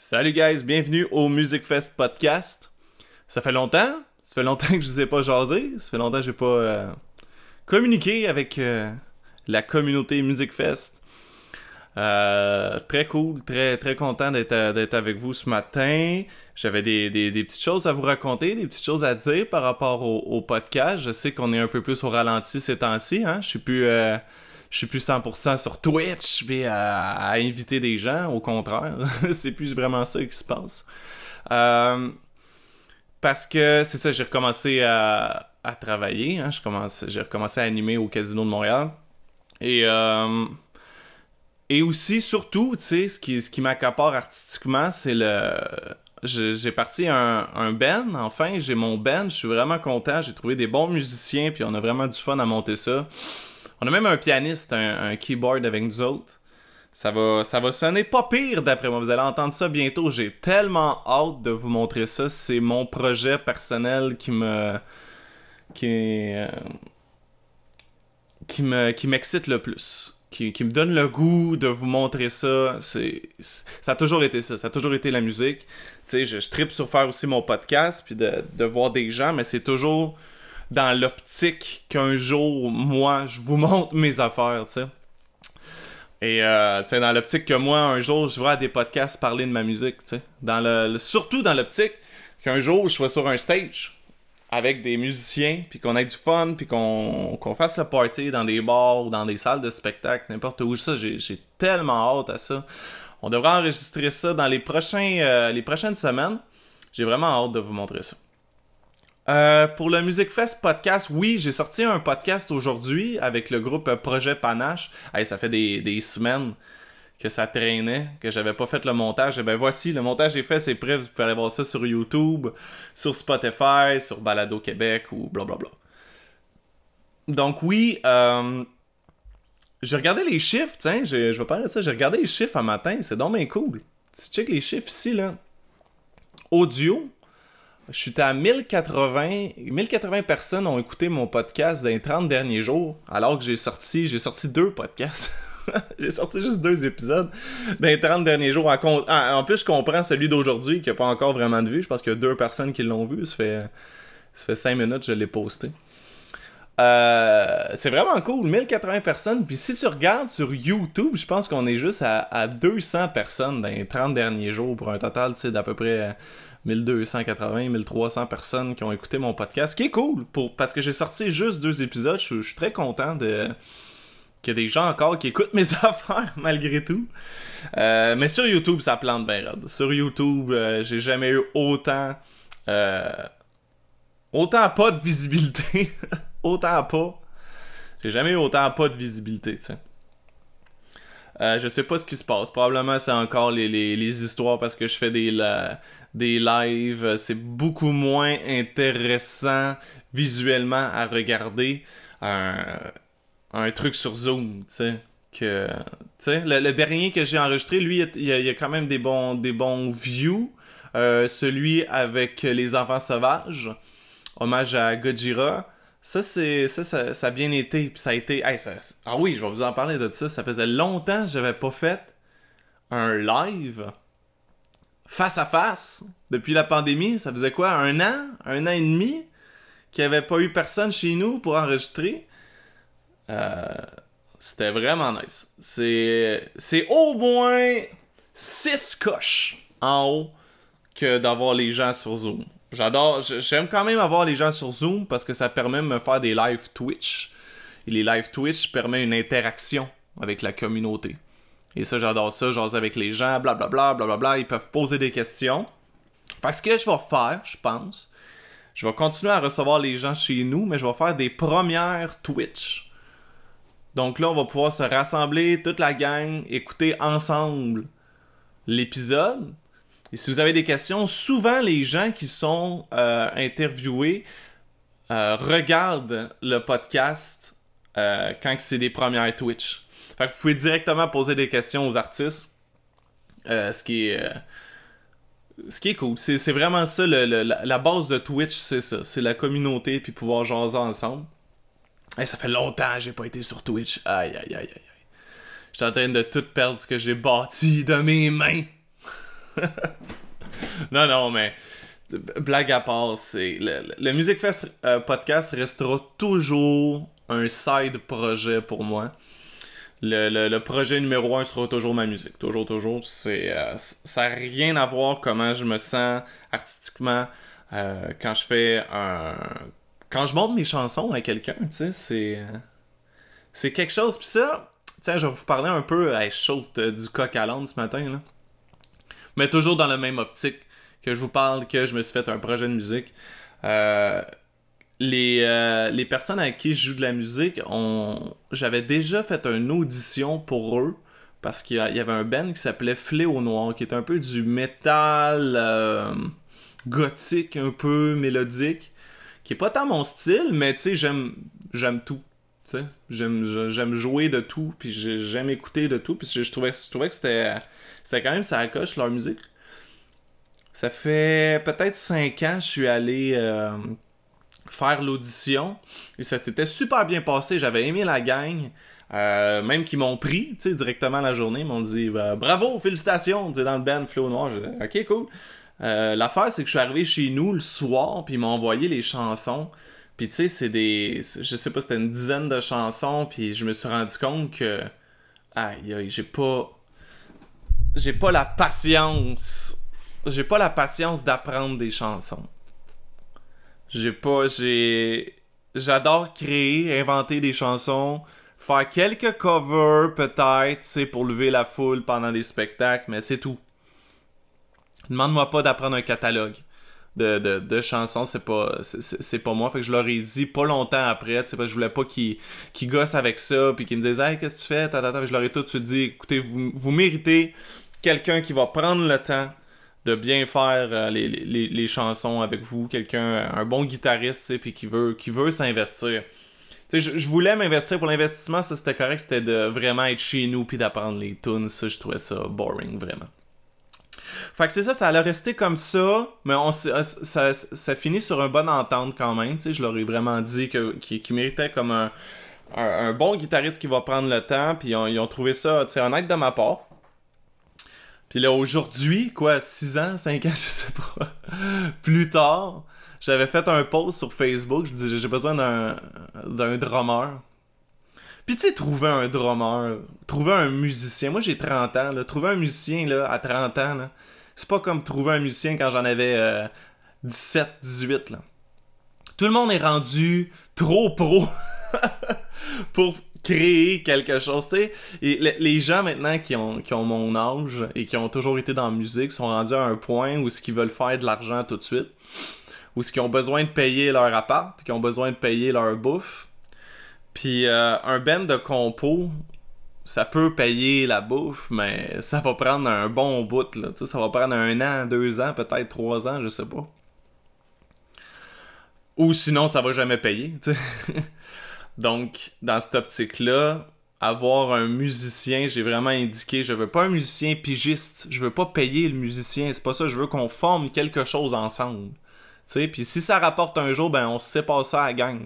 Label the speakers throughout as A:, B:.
A: Salut guys, bienvenue au Music Fest podcast. Ça fait longtemps, ça fait longtemps que je vous ai pas jasé, ça fait longtemps que j'ai pas euh, communiqué avec euh, la communauté Music Fest. Euh, très cool, très très content d'être avec vous ce matin. J'avais des, petites choses à vous raconter, des petites choses à dire par rapport au, podcast. Je sais qu'on est un peu plus au ralenti ces temps-ci. Hein? Je suis plus je suis plus 100% sur Twitch, je vais à, inviter des gens, au contraire. c'est plus vraiment ça qui se passe. Euh, parce que c'est ça, j'ai recommencé à, travailler. Hein, j'ai recommencé à animer au Casino de Montréal. Et, euh, aussi, surtout, tu sais, ce qui, ce qui m'accapare artistiquement, c'est le. J'ai parti un, un band, enfin, j'ai mon band, je suis vraiment content, j'ai trouvé des bons musiciens, puis on a vraiment du fun à monter ça. On a même un pianiste, un, keyboard avec nous autres. Ça va, ça va sonner pas pire d'après moi. Vous allez entendre ça bientôt. J'ai tellement hâte de vous montrer ça. C'est mon projet personnel qui me. qui. Euh, qui me qui m'excite le plus. Qui, me donne le goût de vous montrer ça. C'est, ça a toujours été ça. Ça a toujours été la musique. Tu sais, je, je tripe sur faire aussi mon podcast, puis de, de voir des gens, mais c'est toujours dans l'optique qu'un jour, moi, je vous montre mes affaires, tu sais. Et euh, tu sais, dans l'optique que moi, un jour, je vois à des podcasts parler de ma musique, tu sais. Le, surtout dans l'optique qu'un jour, je sois sur un stage avec des musiciens, puis qu'on ait du fun, puis qu'on fasse le party dans des bars ou dans des salles de spectacle, n'importe où. Ça, j'ai tellement hâte à ça. On devrait enregistrer ça dans les, prochains, euh, les prochaines semaines. J'ai vraiment hâte de vous montrer ça. Euh, pour le Music Fest podcast, oui, j'ai sorti un podcast aujourd'hui avec le groupe Projet Panache. ça fait des, semaines que ça traînait, que j'avais pas fait le montage. Et eh ben voici, le montage est fait, c'est prêt. Vous pouvez aller voir ça sur YouTube, sur Spotify, sur Balado Québec ou blablabla. Donc oui, euh, j'ai regardé les chiffres, tiens, je vais parler de ça. J'ai regardé les chiffres un matin, c'est donc bien cool. Tu check les chiffres ici, là. Audio, je suis à 1080. 1080 personnes ont écouté mon podcast dans les 30 derniers jours, alors que j'ai sorti, j'ai sorti deux podcasts. j'ai sorti juste deux épisodes dans les 30 derniers jours. En, plus, je comprends celui d'aujourd'hui qui n'a pas encore vraiment de vue. Je pense qu'il y a deux personnes qui l'ont vu. Ça fait, ça fait 5 minutes que je l'ai posté. Euh, c'est vraiment cool, 1080 personnes. Puis si tu regardes sur YouTube, je pense qu'on est juste à, à, 200 personnes dans les 30 derniers jours pour un total d'à peu près 1280, 1300 personnes qui ont écouté mon podcast, ce qui est cool, pour, parce que j'ai sorti juste deux épisodes, je, suis très content de qu'il y ait des gens encore qui écoutent mes affaires malgré tout. Euh, mais sur YouTube, ça plante bien Sur YouTube, euh, j'ai jamais eu autant... Euh, autant pas de visibilité. autant pas. J'ai jamais eu autant pas de visibilité, tu sais. Euh, je sais pas ce qui se passe. Probablement c'est encore les, les, histoires parce que je fais des, des lives. C'est beaucoup moins intéressant visuellement à regarder un, un truc sur Zoom, tu sais. Le, le, dernier que j'ai enregistré, lui, il y, a, a, quand même des bons, des bons views. Euh, celui avec les enfants sauvages, hommage à Gojira. Ça, c'est ça, ça, a bien été. Ça a ah oui, je vais vous en parler de ça. Ça faisait longtemps que j'avais pas fait un live face à face depuis la pandémie. Ça faisait quoi Un an Un an et demi Qu'il n'y avait pas eu personne chez nous pour enregistrer? Euh, c'était vraiment nice. C'est, c'est au moins 6 coches en haut que d'avoir les gens sur Zoom. J'adore, j'aime quand même avoir les gens sur Zoom parce que ça permet de me faire des live Twitch. Et les live Twitch permettent une interaction avec la communauté. Et ça, j'adore ça, j'ose avec les gens, blablabla, blablabla. Ils peuvent poser des questions. Parce que je vais faire, je pense, je vais continuer à recevoir les gens chez nous, mais je vais faire des premières Twitch. Donc là, on va pouvoir se rassembler, toute la gang, écouter ensemble l'épisode. Et si vous avez des questions, souvent les gens qui sont euh, interviewés euh, regardent le podcast euh, quand c'est des premières Twitch. Fait que vous pouvez directement poser des questions aux artistes. ce qui est. ce qui est cool. C'est vraiment ça, la, base de Twitch, c'est ça. C'est la communauté, puis pouvoir jaser ensemble. Ça fait longtemps que j'ai pas été sur Twitch. Aïe, aïe, aïe, aïe. J'étais en train de tout perdre ce que j'ai bâti de mes mains. non, non, mais blague à part, c'est le, Music Fest euh, podcast restera toujours un side projet pour moi. Le, projet numéro un sera toujours ma musique. Toujours, toujours. C'est, euh, ça n'a rien à voir comment je me sens artistiquement euh, quand je fais un. Quand je montre mes chansons à quelqu'un, tu sais, c'est. c'est quelque chose. Puis ça, tiens, je vais vous parler un peu à chaud du coq à l'âne ce matin, là. Mais toujours dans la même optique que je vous parle que je me suis fait un projet de musique. Euh, les, euh, les personnes avec qui je joue de la musique, j'avais déjà fait une audition pour eux parce qu'il y avait un band qui s'appelait Fléau Noir, qui est un peu du métal euh, gothique, un peu mélodique, qui est pas tant mon style, mais tu sais, j'aime, j'aime tout. J'aime, jouer de tout, puis j'aime écouter de tout, puis je trouvais, je trouvais que c'était, quand même ça coche leur musique. Ça fait peut-être 5 ans que je suis allé euh, faire l'audition. Et ça s'était super bien passé. J'avais aimé la gang. Euh, même qu'ils m'ont pris, directement la journée. Ils m'ont dit bah, bravo, félicitations, dans le band Flow Noir. ok, cool. Euh, l'affaire, c'est que je suis arrivé chez nous le soir, puis ils m'ont envoyé les chansons. Puis tu sais, c'est des. Je sais pas, c'était une dizaine de chansons, puis je me suis rendu compte que. Aïe, aïe, j'ai pas. J'ai pas la patience j'ai pas la patience d'apprendre des chansons. J'ai pas, j'ai, j'adore créer, inventer des chansons, faire quelques covers peut-être, c'est pour lever la foule pendant des spectacles, mais c'est tout. Demande-moi pas d'apprendre un catalogue de, chansons, c'est pas, c'est, pas moi. Fait que je leur ai dit pas longtemps après, tu sais, je voulais pas qu'ils, gossent avec ça, puis qu'ils me disent, hey, qu'est-ce que tu fais? Je leur ai tout de suite dit, écoutez, vous, vous méritez quelqu'un qui va prendre le temps de bien faire euh, les, chansons avec vous, quelqu'un, un bon guitariste, puis qui veut, qui veut s'investir. Je, je voulais m'investir pour l'investissement, ça c'était correct, c'était de vraiment être chez nous puis d'apprendre les tunes, ça je trouvais ça boring vraiment. Fait que c'est ça, ça allait rester comme ça, mais on, ça, ça, finit sur un bon entente quand même, je leur ai vraiment dit qu'ils méritaient comme un, un, bon guitariste qui va prendre le temps, puis ils ont, trouvé ça honnête de ma part. Puis là, aujourd'hui, quoi, 6 ans, 5 ans, je sais pas, plus tard, j'avais fait un post sur Facebook, je disais, j'ai besoin d'un, d'un drummer. Puis tu sais, trouver un drummer, trouver un musicien, moi j'ai 30 ans, là, trouver un musicien là, à 30 ans, là, c'est pas comme trouver un musicien quand j'en avais 17, euh, 18. Là. Tout le monde est rendu trop pro pour créer quelque chose. Et les gens maintenant qui ont, mon âge et qui ont toujours été dans la musique sont rendus à un point où ce qu'ils veulent faire de l'argent tout de suite, où ce qu'ils ont besoin de payer leur appart, qui ont besoin de payer leur bouffe. Puis euh, un band de compo, ça peut payer la bouffe, mais ça va prendre un bon bout, là. ça va prendre un an, deux ans, peut-être trois ans, je sais pas. Ou sinon, ça va jamais payer. Donc, dans cette optique-là, avoir un musicien, j'ai vraiment indiqué, je veux pas un musicien pigiste, je veux pas payer le musicien, c'est pas ça, je veux qu'on forme quelque chose ensemble. Puis si ça rapporte un jour, ben on sait pas ça à gang.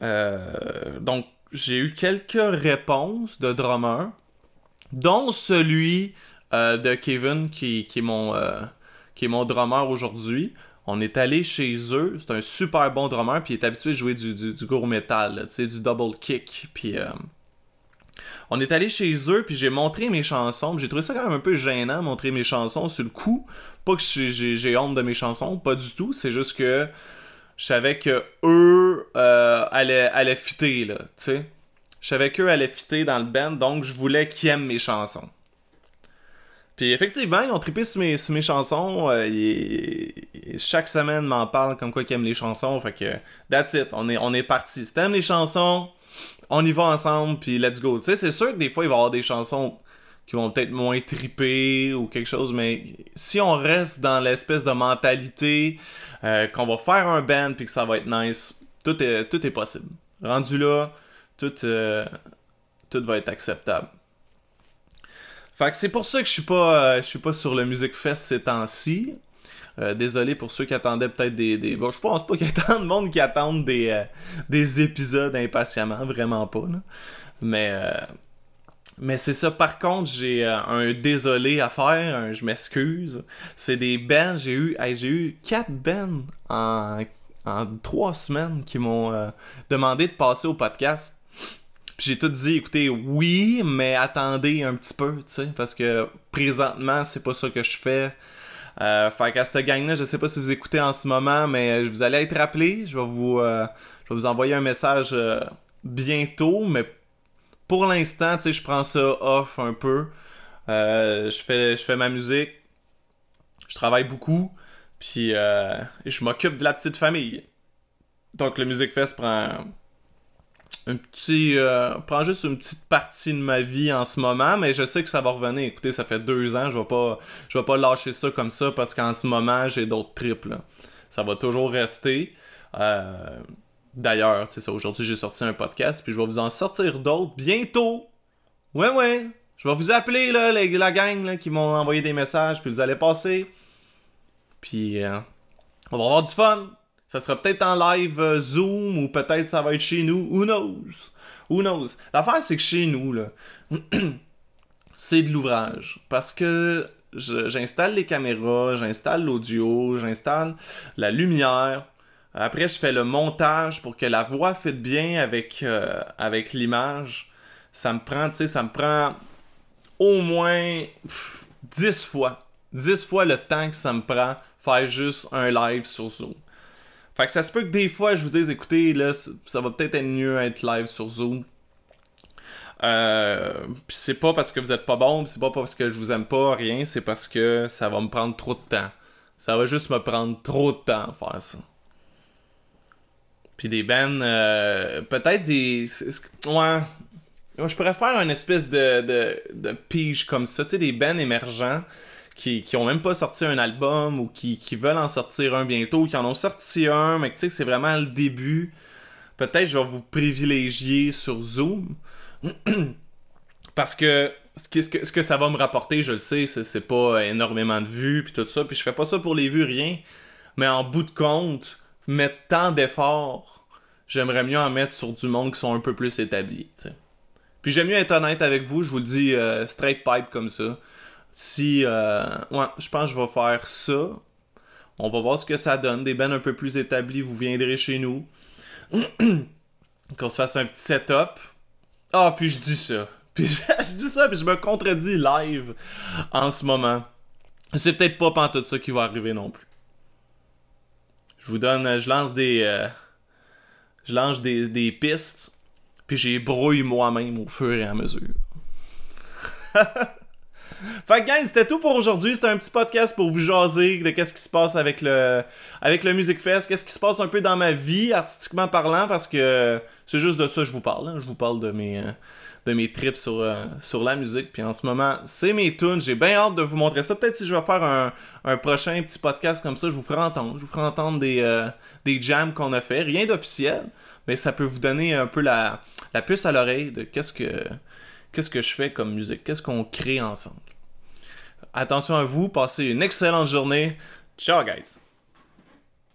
A: Euh, donc, j'ai eu quelques réponses de drummers, dont celui euh, de Kevin qui, qui, est mon, euh, qui est mon drummer aujourd'hui. On est allé chez eux, c'est un super bon drummer, puis il est habitué à jouer du, du, gros métal, tu sais, du double kick, puis... Euh, on est allé chez eux, puis j'ai montré mes chansons, j'ai trouvé ça quand même un peu gênant, montrer mes chansons sur le coup. Pas que j'ai honte de mes chansons, pas du tout, c'est juste que je savais que eux euh, allaient, allaient fitter, là, tu sais. Je savais qu'eux allaient fitter dans le band, donc je voulais qu'ils aiment mes chansons. Puis effectivement, ils ont trippé sur mes, mes chansons. Euh, chaque semaine, m'en parlent comme quoi ils aiment les chansons. Fait que, that's it, on est, on est parti. Si t'aimes les chansons, on y va ensemble, puis let's go. Tu sais, c'est sûr que des fois, il va y avoir des chansons qui vont peut-être moins tripper ou quelque chose, mais si on reste dans l'espèce de mentalité euh, qu'on va faire un band puis que ça va être nice, tout est, tout est possible. Rendu là, tout, euh, tout va être acceptable. Fait que c'est pour ça que je suis pas, euh, je suis pas sur le Music Fest ces temps-ci. Désolé pour ceux qui attendaient peut-être des, des... Bon, je pense pas qu'il y ait tant de monde qui attendent des, des épisodes impatiemment, vraiment pas. Mais Mais c'est ça, par contre, j'ai euh, un désolé à faire, un je m'excuse. C'est des bands, j'ai eu, j'ai eu quatre en, en trois semaines qui m'ont euh, demandé de passer au podcast. Puis j'ai tout dit, écoutez, oui, mais attendez un petit peu, tu sais, parce que présentement, c'est pas ça que je fais. Euh, fait qu'à cette gang-là, je sais pas si vous écoutez en ce moment, mais vous allez être rappelé. Je vais vous, euh, je vais vous envoyer un message bientôt, mais pour l'instant, tu sais, je prends ça off un peu. Euh, je fais, je fais ma musique, je travaille beaucoup, puis je m'occupe de la petite famille. Donc le Music Fest prend un petit euh, prend juste une petite partie de ma vie en ce moment mais je sais que ça va revenir. Écoutez ça fait deux ans je vais pas je vais pas lâcher ça comme ça parce qu'en ce moment j'ai d'autres trips ça va toujours rester. Euh, d'ailleurs c'est ça aujourd'hui j'ai sorti un podcast puis je vais vous en sortir d'autres bientôt ouais ouais je vais vous appeler là la gang là, qui m'ont envoyé des messages puis vous allez passer puis euh, on va avoir du fun ça sera peut-être en live euh, Zoom ou peut-être ça va être chez nous. Who knows? Who knows? L'affaire, c'est que chez nous, là, c'est de l'ouvrage. Parce que j'installe les caméras, j'installe l'audio, j'installe la lumière. Après, je fais le montage pour que la voix fitte bien avec, euh, avec l'image. Ça me prend, tu sais, ça me prend au moins 10 fois. 10 fois le temps que ça me prend faire juste un live sur Zoom. Fait que ça se peut que des fois, je vous dise, écoutez, là, ça va peut-être être mieux être live sur Zoom. Euh, pis c'est pas parce que vous êtes pas bon, c'est pas parce que je vous aime pas, rien, c'est parce que ça va me prendre trop de temps. Ça va juste me prendre trop de temps à faire ça. Des bands, euh, peut-être des. Ouais. Je pourrais faire une espèce de, de, de pige comme ça, tu sais, des bands émergents qui, qui ont même pas sorti un album ou qui, qui veulent en sortir un bientôt ou qui en ont sorti un, mais tu sais, c'est vraiment le début. Peut-être je vais vous privilégier sur Zoom. Parce que ce que, ce que ça va me rapporter, je le sais, c'est pas énormément de vues puis tout ça. Puis je fais pas ça pour les vues, rien. Mais en bout de compte, mettre tant d'efforts, j'aimerais mieux en mettre sur du monde qui sont un peu plus établis. Puis j'aime mieux être honnête avec vous, je vous dis euh, straight pipe comme ça. Si, euh, ouais, je pense que je vais faire ça. On va voir ce que ça donne. Des bands un peu plus établis, vous viendrez chez nous. Qu'on se fasse un petit setup. Ah, puis je dis ça. Puis je dis ça, puis je me contredis live en ce moment. C'est peut-être pas tout ça qui va arriver non plus. Je vous donne, je lance des, euh, je lance des, des pistes, puis j'ai brouille moi-même au fur et à mesure. Fait que, gang, c'était tout pour aujourd'hui. C'était un petit podcast pour vous jaser de qu'est-ce qui se passe avec le, avec le Music Fest, qu'est-ce qui se passe un peu dans ma vie, artistiquement parlant, parce que c'est juste de ça que je vous parle. Hein. Je vous parle de mes, euh, de mes trips sur, euh, sur la musique. Puis en ce moment, c'est mes tunes. J'ai bien hâte de vous montrer ça. Peut-être si je vais faire un, un, prochain petit podcast comme ça, je vous ferai entendre. Je vous ferai entendre des, euh, des jams qu'on a fait. Rien d'officiel, mais ça peut vous donner un peu la, la puce à l'oreille de qu'est-ce que qu'est-ce que je fais comme musique, qu'est-ce qu'on crée ensemble. Attention à vous, passez une excellente journée. Ciao guys!